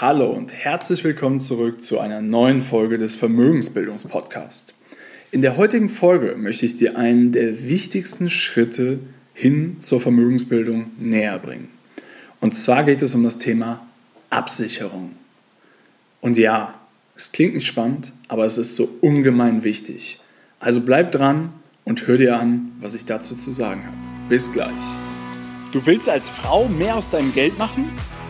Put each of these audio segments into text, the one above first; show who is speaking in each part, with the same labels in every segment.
Speaker 1: Hallo und herzlich willkommen zurück zu einer neuen Folge des Vermögensbildungspodcasts. In der heutigen Folge möchte ich dir einen der wichtigsten Schritte hin zur Vermögensbildung näher bringen. Und zwar geht es um das Thema Absicherung. Und ja, es klingt nicht spannend, aber es ist so ungemein wichtig. Also bleib dran und hör dir an, was ich dazu zu sagen habe. Bis gleich. Du willst als Frau mehr aus deinem Geld machen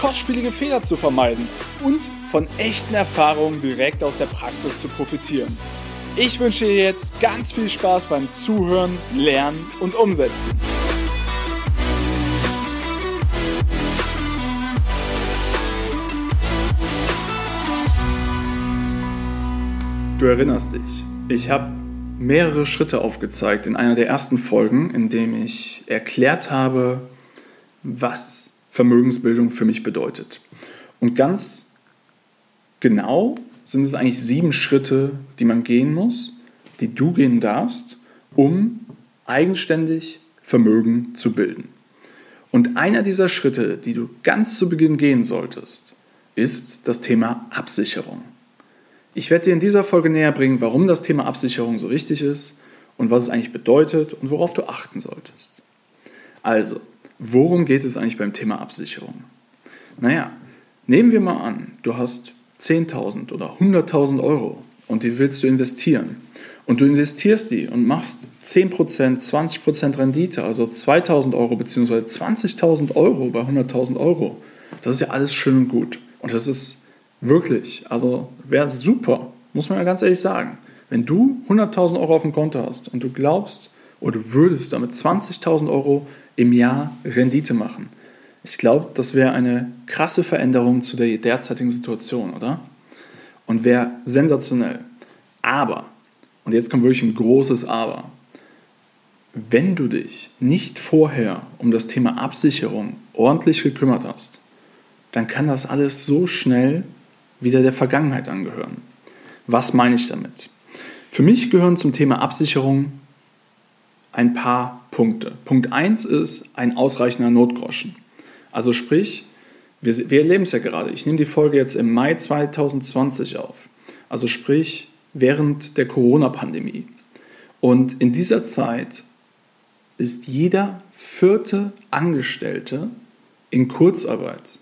Speaker 1: kostspielige Fehler zu vermeiden und von echten Erfahrungen direkt aus der Praxis zu profitieren. Ich wünsche dir jetzt ganz viel Spaß beim Zuhören, Lernen und Umsetzen. Du erinnerst dich, ich habe mehrere Schritte aufgezeigt in einer der ersten Folgen, in dem ich erklärt habe, was Vermögensbildung für mich bedeutet. Und ganz genau sind es eigentlich sieben Schritte, die man gehen muss, die du gehen darfst, um eigenständig Vermögen zu bilden. Und einer dieser Schritte, die du ganz zu Beginn gehen solltest, ist das Thema Absicherung. Ich werde dir in dieser Folge näher bringen, warum das Thema Absicherung so wichtig ist und was es eigentlich bedeutet und worauf du achten solltest. Also, worum geht es eigentlich beim Thema Absicherung? Naja, nehmen wir mal an, du hast 10.000 oder 100.000 Euro und die willst du investieren. Und du investierst die und machst 10%, 20% Rendite, also 2.000 Euro bzw. 20.000 Euro bei 100.000 Euro. Das ist ja alles schön und gut. Und das ist Wirklich. Also wäre super, muss man ja ganz ehrlich sagen. Wenn du 100.000 Euro auf dem Konto hast und du glaubst oder du würdest damit 20.000 Euro im Jahr Rendite machen, ich glaube, das wäre eine krasse Veränderung zu der derzeitigen Situation, oder? Und wäre sensationell. Aber, und jetzt kommt wirklich ein großes Aber, wenn du dich nicht vorher um das Thema Absicherung ordentlich gekümmert hast, dann kann das alles so schnell wieder der Vergangenheit angehören. Was meine ich damit? Für mich gehören zum Thema Absicherung ein paar Punkte. Punkt 1 ist ein ausreichender Notgroschen. Also sprich, wir, wir erleben es ja gerade. Ich nehme die Folge jetzt im Mai 2020 auf. Also sprich, während der Corona-Pandemie. Und in dieser Zeit ist jeder vierte Angestellte in Kurzarbeit.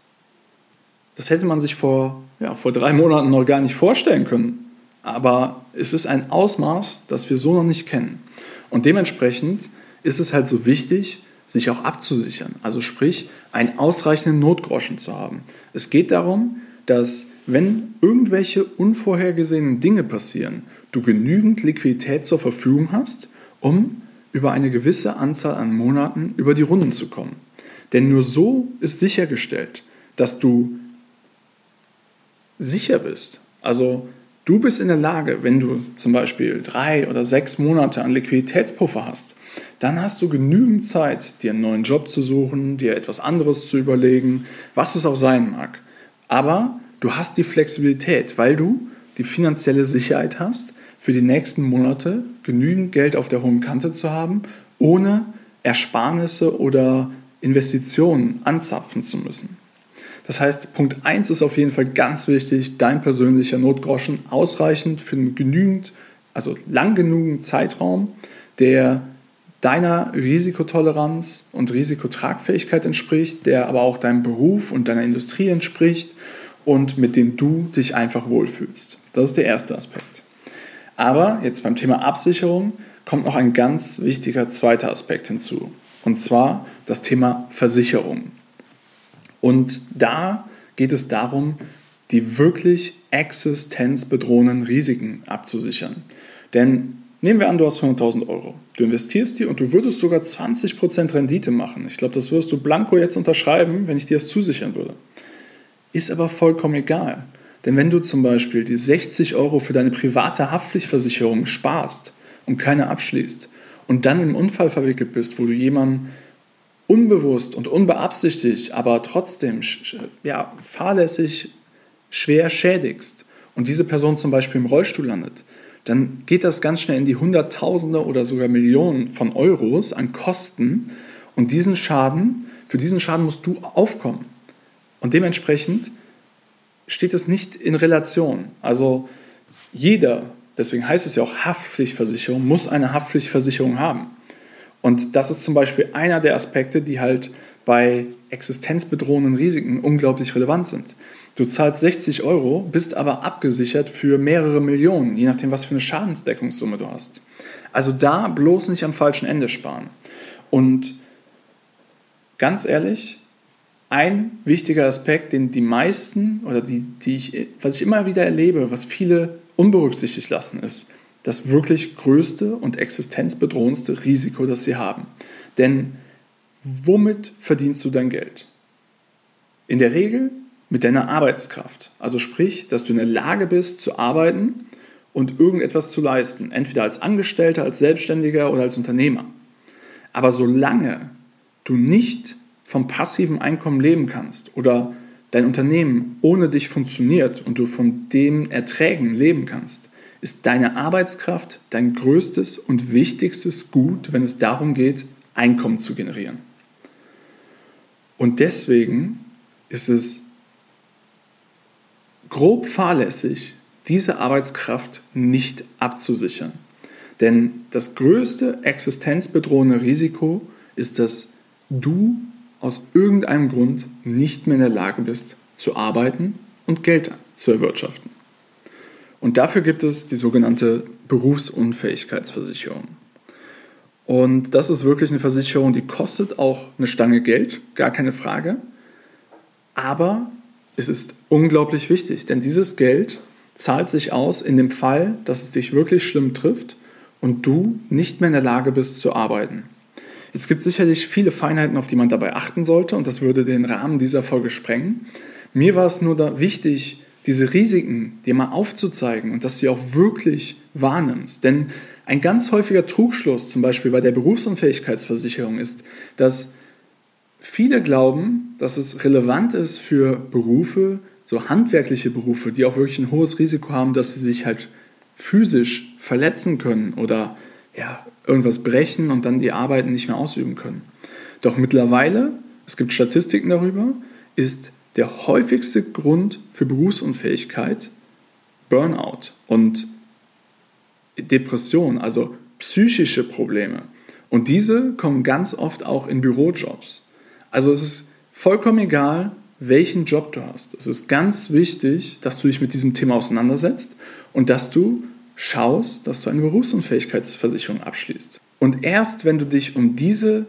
Speaker 1: Das hätte man sich vor, ja, vor drei Monaten noch gar nicht vorstellen können. Aber es ist ein Ausmaß, das wir so noch nicht kennen. Und dementsprechend ist es halt so wichtig, sich auch abzusichern. Also sprich, einen ausreichenden Notgroschen zu haben. Es geht darum, dass wenn irgendwelche unvorhergesehenen Dinge passieren, du genügend Liquidität zur Verfügung hast, um über eine gewisse Anzahl an Monaten über die Runden zu kommen. Denn nur so ist sichergestellt, dass du sicher bist. Also du bist in der Lage, wenn du zum Beispiel drei oder sechs Monate an Liquiditätspuffer hast, dann hast du genügend Zeit, dir einen neuen Job zu suchen, dir etwas anderes zu überlegen, was es auch sein mag. Aber du hast die Flexibilität, weil du die finanzielle Sicherheit hast, für die nächsten Monate genügend Geld auf der hohen Kante zu haben, ohne Ersparnisse oder Investitionen anzapfen zu müssen. Das heißt, Punkt 1 ist auf jeden Fall ganz wichtig, dein persönlicher Notgroschen ausreichend für einen genügend, also lang genügend Zeitraum, der deiner Risikotoleranz und Risikotragfähigkeit entspricht, der aber auch deinem Beruf und deiner Industrie entspricht und mit dem du dich einfach wohlfühlst. Das ist der erste Aspekt. Aber jetzt beim Thema Absicherung kommt noch ein ganz wichtiger zweiter Aspekt hinzu. Und zwar das Thema Versicherung. Und da geht es darum, die wirklich existenzbedrohenden Risiken abzusichern. Denn nehmen wir an, du hast 100.000 Euro. Du investierst die und du würdest sogar 20% Rendite machen. Ich glaube, das wirst du blanko jetzt unterschreiben, wenn ich dir das zusichern würde. ist aber vollkommen egal. Denn wenn du zum Beispiel die 60 Euro für deine private Haftpflichtversicherung sparst und keine abschließt und dann im Unfall verwickelt bist, wo du jemanden unbewusst und unbeabsichtigt, aber trotzdem ja, fahrlässig schwer schädigst und diese Person zum Beispiel im Rollstuhl landet, dann geht das ganz schnell in die Hunderttausende oder sogar Millionen von Euros an Kosten und diesen Schaden, für diesen Schaden musst du aufkommen. Und dementsprechend steht es nicht in Relation. Also jeder, deswegen heißt es ja auch Haftpflichtversicherung, muss eine Haftpflichtversicherung haben. Und das ist zum Beispiel einer der Aspekte, die halt bei existenzbedrohenden Risiken unglaublich relevant sind. Du zahlst 60 Euro, bist aber abgesichert für mehrere Millionen, je nachdem, was für eine Schadensdeckungssumme du hast. Also da bloß nicht am falschen Ende sparen. Und ganz ehrlich, ein wichtiger Aspekt, den die meisten oder die, die ich, was ich immer wieder erlebe, was viele unberücksichtigt lassen, ist das wirklich größte und existenzbedrohendste Risiko, das sie haben. Denn womit verdienst du dein Geld? In der Regel mit deiner Arbeitskraft. Also sprich, dass du in der Lage bist zu arbeiten und irgendetwas zu leisten, entweder als Angestellter, als Selbstständiger oder als Unternehmer. Aber solange du nicht vom passiven Einkommen leben kannst oder dein Unternehmen ohne dich funktioniert und du von den Erträgen leben kannst, ist deine Arbeitskraft dein größtes und wichtigstes Gut, wenn es darum geht, Einkommen zu generieren. Und deswegen ist es grob fahrlässig, diese Arbeitskraft nicht abzusichern. Denn das größte existenzbedrohende Risiko ist, dass du aus irgendeinem Grund nicht mehr in der Lage bist zu arbeiten und Geld zu erwirtschaften. Und dafür gibt es die sogenannte Berufsunfähigkeitsversicherung. Und das ist wirklich eine Versicherung, die kostet auch eine Stange Geld, gar keine Frage. Aber es ist unglaublich wichtig, denn dieses Geld zahlt sich aus in dem Fall, dass es dich wirklich schlimm trifft und du nicht mehr in der Lage bist zu arbeiten. Jetzt gibt es sicherlich viele Feinheiten, auf die man dabei achten sollte und das würde den Rahmen dieser Folge sprengen. Mir war es nur wichtig, diese Risiken dir mal aufzuzeigen und dass du sie auch wirklich wahrnimmst. Denn ein ganz häufiger Trugschluss, zum Beispiel bei der Berufsunfähigkeitsversicherung, ist, dass Viele glauben, dass es relevant ist für Berufe, so handwerkliche Berufe, die auch wirklich ein hohes Risiko haben, dass sie sich halt physisch verletzen können oder ja, irgendwas brechen und dann die Arbeiten nicht mehr ausüben können. Doch mittlerweile, es gibt Statistiken darüber, ist der häufigste Grund für Berufsunfähigkeit Burnout und Depression, also psychische Probleme. Und diese kommen ganz oft auch in Bürojobs. Also es ist vollkommen egal, welchen Job du hast. Es ist ganz wichtig, dass du dich mit diesem Thema auseinandersetzt und dass du schaust, dass du eine Berufsunfähigkeitsversicherung abschließt. Und erst wenn du dich um diese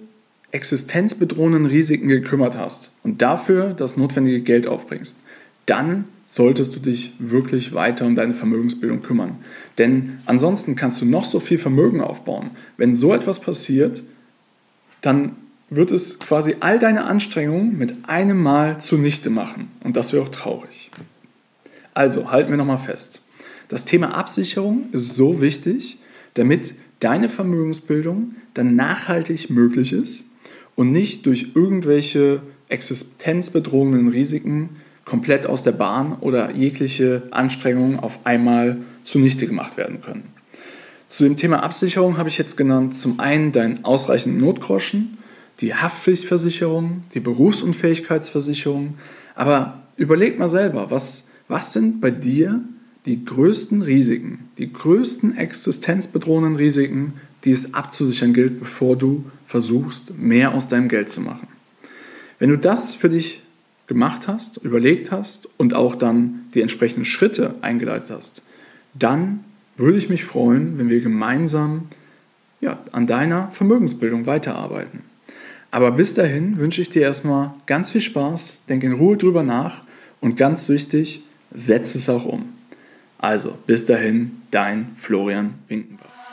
Speaker 1: existenzbedrohenden Risiken gekümmert hast und dafür das notwendige Geld aufbringst, dann solltest du dich wirklich weiter um deine Vermögensbildung kümmern. Denn ansonsten kannst du noch so viel Vermögen aufbauen. Wenn so etwas passiert, dann wird es quasi all deine Anstrengungen mit einem Mal zunichte machen. Und das wäre auch traurig. Also halten wir nochmal fest. Das Thema Absicherung ist so wichtig, damit deine Vermögensbildung dann nachhaltig möglich ist und nicht durch irgendwelche existenzbedrohenden Risiken komplett aus der Bahn oder jegliche Anstrengungen auf einmal zunichte gemacht werden können. Zu dem Thema Absicherung habe ich jetzt genannt zum einen deinen ausreichenden Notgroschen, die Haftpflichtversicherung, die Berufsunfähigkeitsversicherung. Aber überleg mal selber, was, was sind bei dir die größten Risiken, die größten existenzbedrohenden Risiken, die es abzusichern gilt, bevor du versuchst, mehr aus deinem Geld zu machen. Wenn du das für dich gemacht hast, überlegt hast und auch dann die entsprechenden Schritte eingeleitet hast, dann würde ich mich freuen, wenn wir gemeinsam ja, an deiner Vermögensbildung weiterarbeiten. Aber bis dahin wünsche ich dir erstmal ganz viel Spaß, denk in Ruhe drüber nach und ganz wichtig, setz es auch um. Also, bis dahin, dein Florian Winkenbach.